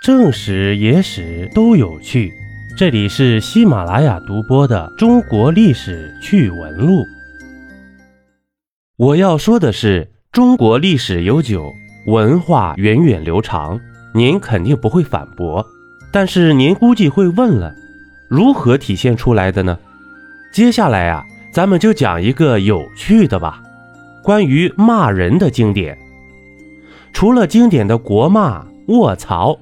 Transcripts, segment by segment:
正史、野史都有趣，这里是喜马拉雅独播的《中国历史趣闻录》。我要说的是，中国历史悠久，文化源远流长，您肯定不会反驳。但是您估计会问了，如何体现出来的呢？接下来啊，咱们就讲一个有趣的吧，关于骂人的经典。除了经典的国骂、卧槽。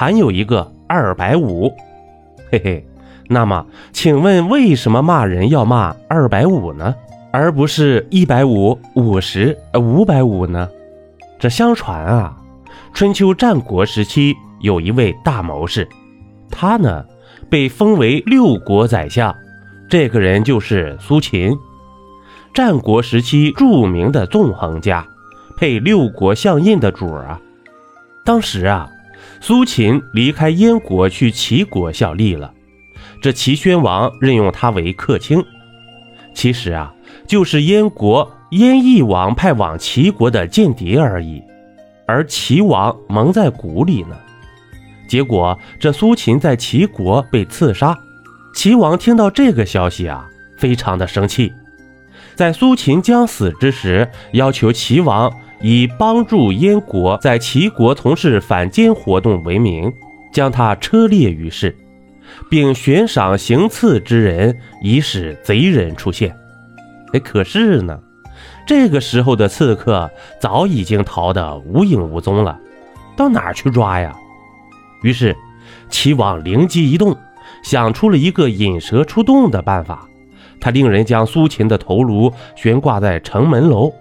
还有一个二百五，嘿嘿。那么，请问为什么骂人要骂二百五呢，而不是一百五、五十、五百五呢？这相传啊，春秋战国时期有一位大谋士，他呢被封为六国宰相，这个人就是苏秦，战国时期著名的纵横家，配六国相印的主儿啊。当时啊。苏秦离开燕国去齐国效力了，这齐宣王任用他为客卿。其实啊，就是燕国燕翼王派往齐国的间谍而已，而齐王蒙在鼓里呢。结果这苏秦在齐国被刺杀，齐王听到这个消息啊，非常的生气，在苏秦将死之时，要求齐王。以帮助燕国在齐国从事反间活动为名，将他车裂于市，并悬赏行刺之人，以使贼人出现。哎，可是呢，这个时候的刺客早已经逃得无影无踪了，到哪儿去抓呀？于是，齐王灵机一动，想出了一个引蛇出洞的办法。他令人将苏秦的头颅悬挂在城门楼。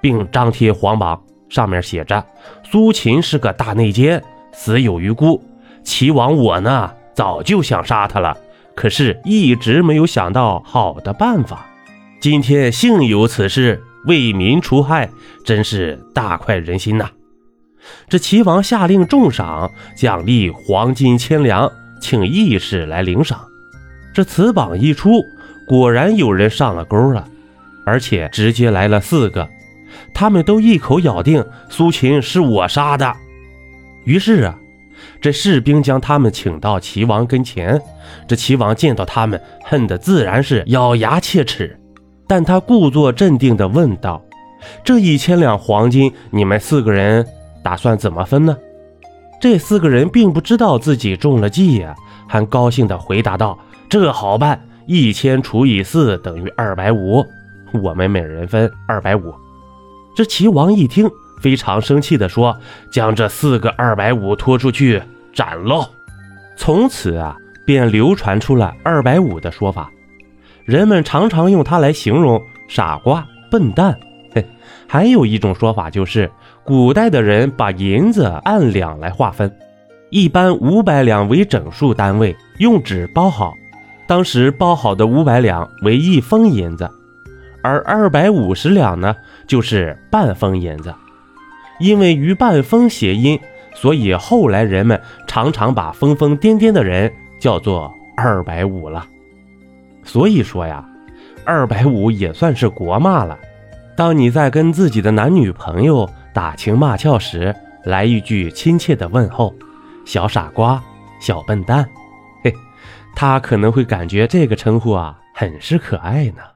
并张贴黄榜，上面写着：“苏秦是个大内奸，死有余辜。齐王我呢，早就想杀他了，可是一直没有想到好的办法。今天幸有此事，为民除害，真是大快人心呐！”这齐王下令重赏，奖励黄金千两，请义士来领赏。这此榜一出，果然有人上了钩了，而且直接来了四个。他们都一口咬定苏秦是我杀的，于是啊，这士兵将他们请到齐王跟前。这齐王见到他们，恨得自然是咬牙切齿，但他故作镇定地问道：“这一千两黄金，你们四个人打算怎么分呢？”这四个人并不知道自己中了计呀，还高兴地回答道：“这好办，一千除以四等于二百五，我们每人分二百五。”这齐王一听，非常生气地说：“将这四个二百五拖出去斩喽！”从此啊，便流传出了二百五的说法。人们常常用它来形容傻瓜、笨蛋。嘿，还有一种说法就是，古代的人把银子按两来划分，一般五百两为整数单位，用纸包好。当时包好的五百两为一封银子。而二百五十两呢，就是半封银子。因为与半封谐音，所以后来人们常常把疯疯癫癫的人叫做二百五了。所以说呀，二百五也算是国骂了。当你在跟自己的男女朋友打情骂俏时，来一句亲切的问候：“小傻瓜，小笨蛋。”嘿，他可能会感觉这个称呼啊，很是可爱呢。